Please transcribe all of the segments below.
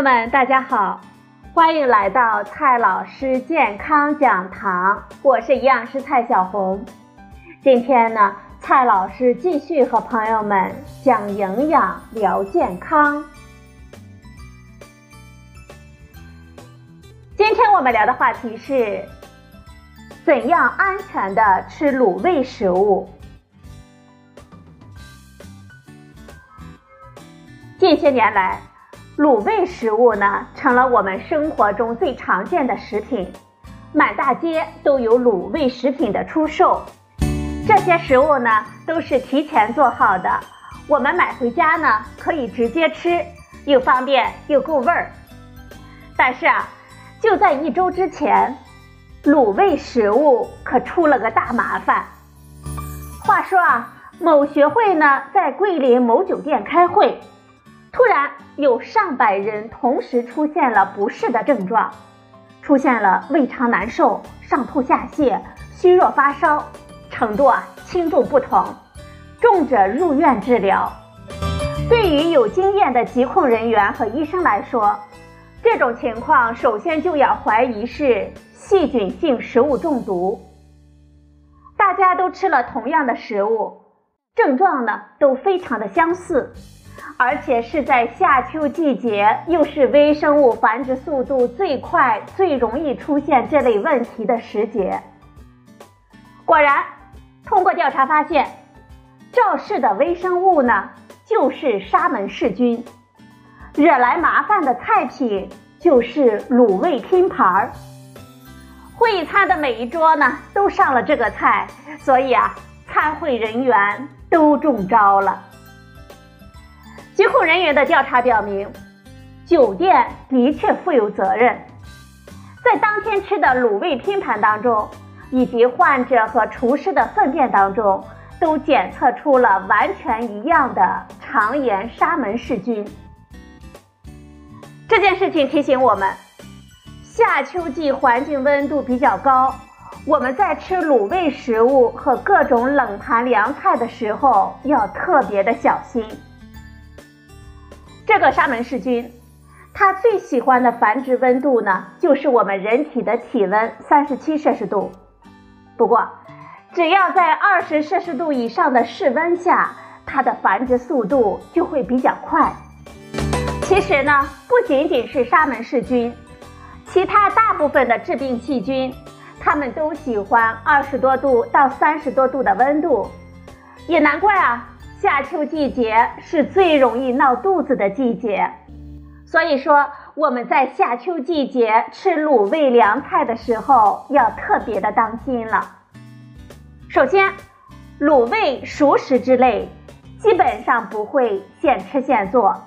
友们，大家好，欢迎来到蔡老师健康讲堂，我是营养师蔡小红。今天呢，蔡老师继续和朋友们讲营养聊健康。今天我们聊的话题是，怎样安全的吃卤味食物？近些年来。卤味食物呢，成了我们生活中最常见的食品，满大街都有卤味食品的出售。这些食物呢，都是提前做好的，我们买回家呢，可以直接吃，又方便又够味儿。但是啊，就在一周之前，卤味食物可出了个大麻烦。话说啊，某学会呢，在桂林某酒店开会。突然有上百人同时出现了不适的症状，出现了胃肠难受、上吐下泻、虚弱发烧，程度啊轻重不同，重者入院治疗。对于有经验的疾控人员和医生来说，这种情况首先就要怀疑是细菌性食物中毒。大家都吃了同样的食物，症状呢都非常的相似。而且是在夏秋季节，又是微生物繁殖速度最快、最容易出现这类问题的时节。果然，通过调查发现，肇事的微生物呢，就是沙门氏菌。惹来麻烦的菜品就是卤味拼盘儿。会餐的每一桌呢，都上了这个菜，所以啊，参会人员都中招了。疾控人员的调查表明，酒店的确负有责任，在当天吃的卤味拼盘当中，以及患者和厨师的粪便当中，都检测出了完全一样的肠炎沙门氏菌。这件事情提醒我们，夏秋季环境温度比较高，我们在吃卤味食物和各种冷盘凉菜的时候，要特别的小心。这个沙门氏菌，它最喜欢的繁殖温度呢，就是我们人体的体温三十七摄氏度。不过，只要在二十摄氏度以上的室温下，它的繁殖速度就会比较快。其实呢，不仅仅是沙门氏菌，其他大部分的致病细菌，它们都喜欢二十多度到三十多度的温度，也难怪啊。夏秋季节是最容易闹肚子的季节，所以说我们在夏秋季节吃卤味凉菜的时候要特别的当心了。首先，卤味熟食之类基本上不会现吃现做，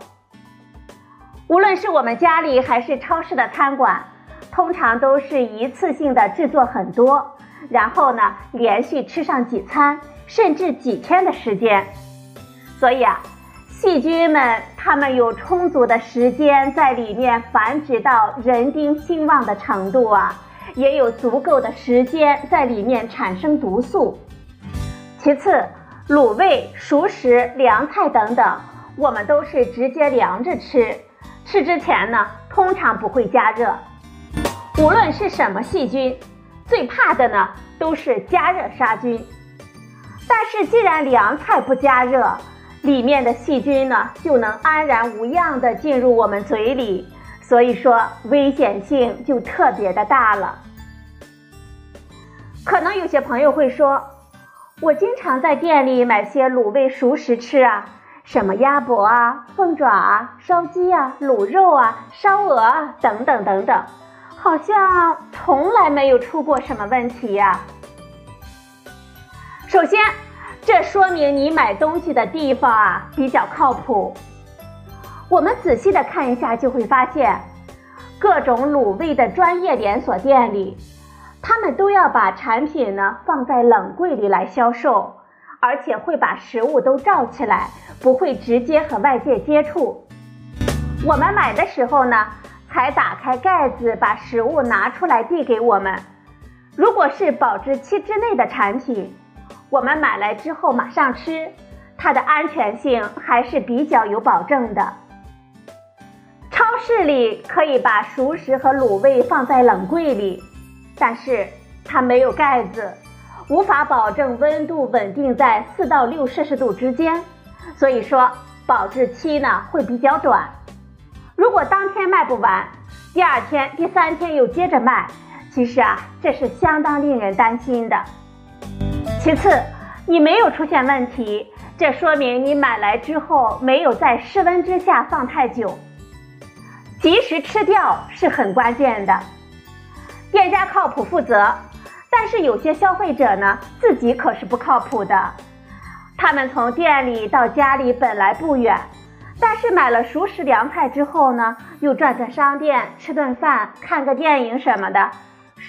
无论是我们家里还是超市的餐馆，通常都是一次性的制作很多，然后呢连续吃上几餐，甚至几天的时间。所以啊，细菌们它们有充足的时间在里面繁殖到人丁兴旺的程度啊，也有足够的时间在里面产生毒素。其次，卤味、熟食、凉菜等等，我们都是直接凉着吃，吃之前呢，通常不会加热。无论是什么细菌，最怕的呢都是加热杀菌。但是既然凉菜不加热，里面的细菌呢，就能安然无恙地进入我们嘴里，所以说危险性就特别的大了。可能有些朋友会说，我经常在店里买些卤味熟食吃啊，什么鸭脖啊、凤爪啊、烧鸡啊、卤肉啊、烧鹅啊等等等等，好像从来没有出过什么问题呀。首先。这说明你买东西的地方啊比较靠谱。我们仔细的看一下，就会发现，各种卤味的专业连锁店里，他们都要把产品呢放在冷柜里来销售，而且会把食物都罩起来，不会直接和外界接触。我们买的时候呢，才打开盖子，把食物拿出来递给我们。如果是保质期之内的产品，我们买来之后马上吃，它的安全性还是比较有保证的。超市里可以把熟食和卤味放在冷柜里，但是它没有盖子，无法保证温度稳定在四到六摄氏度之间，所以说保质期呢会比较短。如果当天卖不完，第二天、第三天又接着卖，其实啊这是相当令人担心的。其次，你没有出现问题，这说明你买来之后没有在室温之下放太久。及时吃掉是很关键的，店家靠谱负责，但是有些消费者呢自己可是不靠谱的。他们从店里到家里本来不远，但是买了熟食凉菜之后呢，又转转商店吃顿饭、看个电影什么的，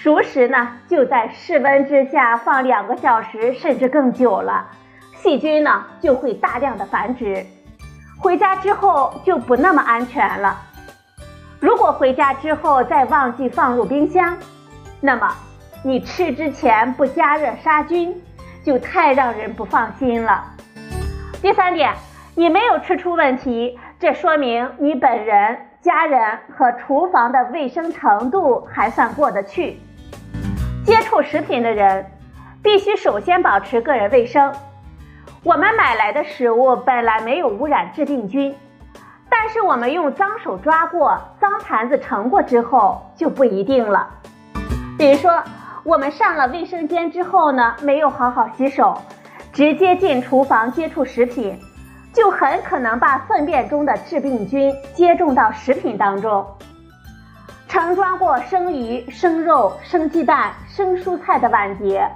熟食呢就在室温之下放两个小时甚至更久了，细菌呢就会大量的繁殖，回家之后就不那么安全了。如果回家之后再忘记放入冰箱，那么你吃之前不加热杀菌，就太让人不放心了。第三点，你没有吃出问题，这说明你本人、家人和厨房的卫生程度还算过得去。接触食品的人，必须首先保持个人卫生。我们买来的食物本来没有污染致病菌。但是我们用脏手抓过、脏盘子盛过之后就不一定了。比如说，我们上了卫生间之后呢，没有好好洗手，直接进厨房接触食品，就很可能把粪便中的致病菌接种到食品当中。盛装过生鱼、生肉、生鸡蛋、生蔬菜的碗碟，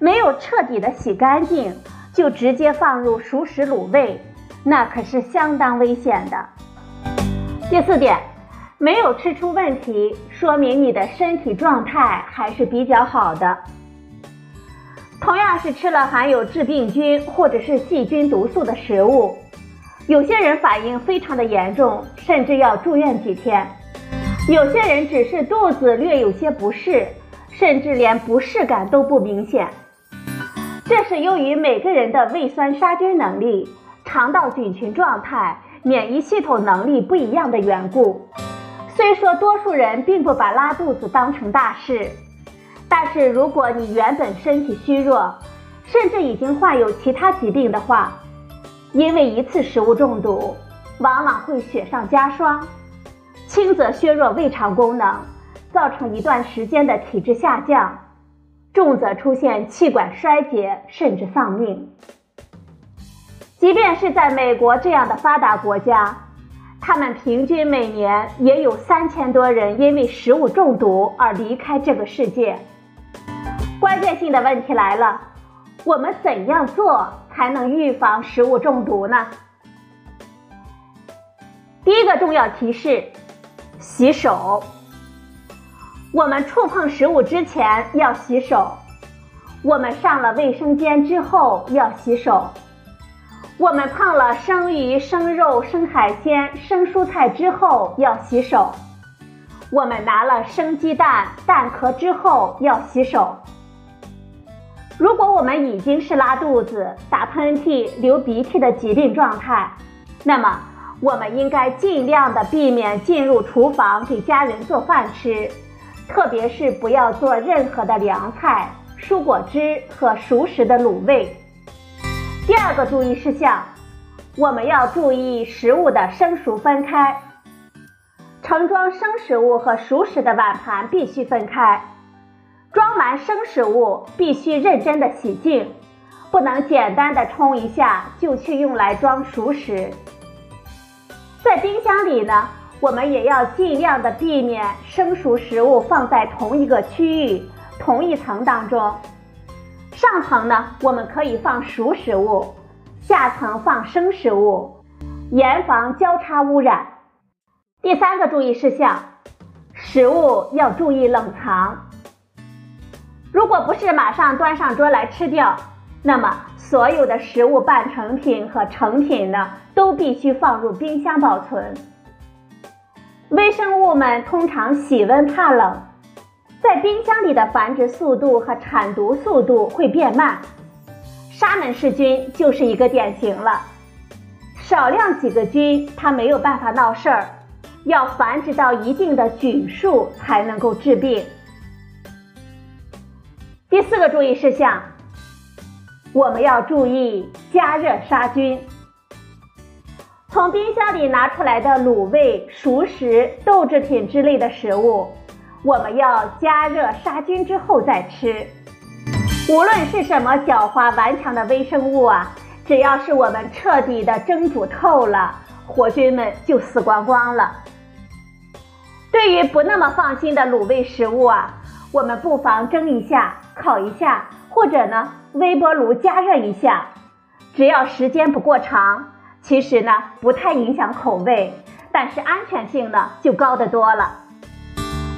没有彻底的洗干净，就直接放入熟食卤味。那可是相当危险的。第四点，没有吃出问题，说明你的身体状态还是比较好的。同样是吃了含有致病菌或者是细菌毒素的食物，有些人反应非常的严重，甚至要住院几天；有些人只是肚子略有些不适，甚至连不适感都不明显。这是由于每个人的胃酸杀菌能力。肠道菌群状态、免疫系统能力不一样的缘故，虽说多数人并不把拉肚子当成大事，但是如果你原本身体虚弱，甚至已经患有其他疾病的话，因为一次食物中毒，往往会雪上加霜，轻则削弱胃肠功能，造成一段时间的体质下降，重则出现气管衰竭，甚至丧命。即便是在美国这样的发达国家，他们平均每年也有三千多人因为食物中毒而离开这个世界。关键性的问题来了，我们怎样做才能预防食物中毒呢？第一个重要提示：洗手。我们触碰食物之前要洗手，我们上了卫生间之后要洗手。我们碰了生鱼、生肉、生海鲜、生蔬菜之后要洗手；我们拿了生鸡蛋、蛋壳之后要洗手。如果我们已经是拉肚子、打喷嚏、流鼻涕的疾病状态，那么我们应该尽量的避免进入厨房给家人做饭吃，特别是不要做任何的凉菜、蔬果汁和熟食的卤味。第二个注意事项，我们要注意食物的生熟分开。盛装生食物和熟食的碗盘必须分开。装满生食物必须认真的洗净，不能简单的冲一下就去用来装熟食。在冰箱里呢，我们也要尽量的避免生熟食物放在同一个区域、同一层当中。上层呢，我们可以放熟食物，下层放生食物，严防交叉污染。第三个注意事项，食物要注意冷藏。如果不是马上端上桌来吃掉，那么所有的食物半成品和成品呢，都必须放入冰箱保存。微生物们通常喜温怕冷。在冰箱里的繁殖速度和产毒速度会变慢，沙门氏菌就是一个典型了。少量几个菌它没有办法闹事儿，要繁殖到一定的菌数才能够治病。第四个注意事项，我们要注意加热杀菌。从冰箱里拿出来的卤味、熟食、豆制品之类的食物，我们要加热杀菌之后再吃。无论是什么狡猾顽强的微生物啊，只要是我们彻底的蒸煮透了，活菌们就死光光了。对于不那么放心的卤味食物啊，我们不妨蒸一下、烤一下，或者呢微波炉加热一下，只要时间不过长。其实呢，不太影响口味，但是安全性呢就高得多了。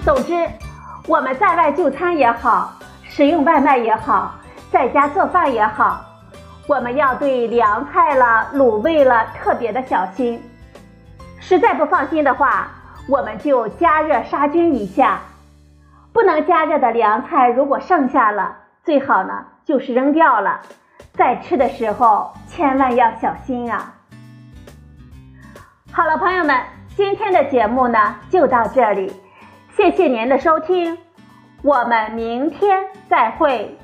总之，我们在外就餐也好，食用外卖也好，在家做饭也好，我们要对凉菜了、卤味了特别的小心。实在不放心的话，我们就加热杀菌一下。不能加热的凉菜，如果剩下了，最好呢就是扔掉了。在吃的时候，千万要小心啊！好了，朋友们，今天的节目呢就到这里，谢谢您的收听，我们明天再会。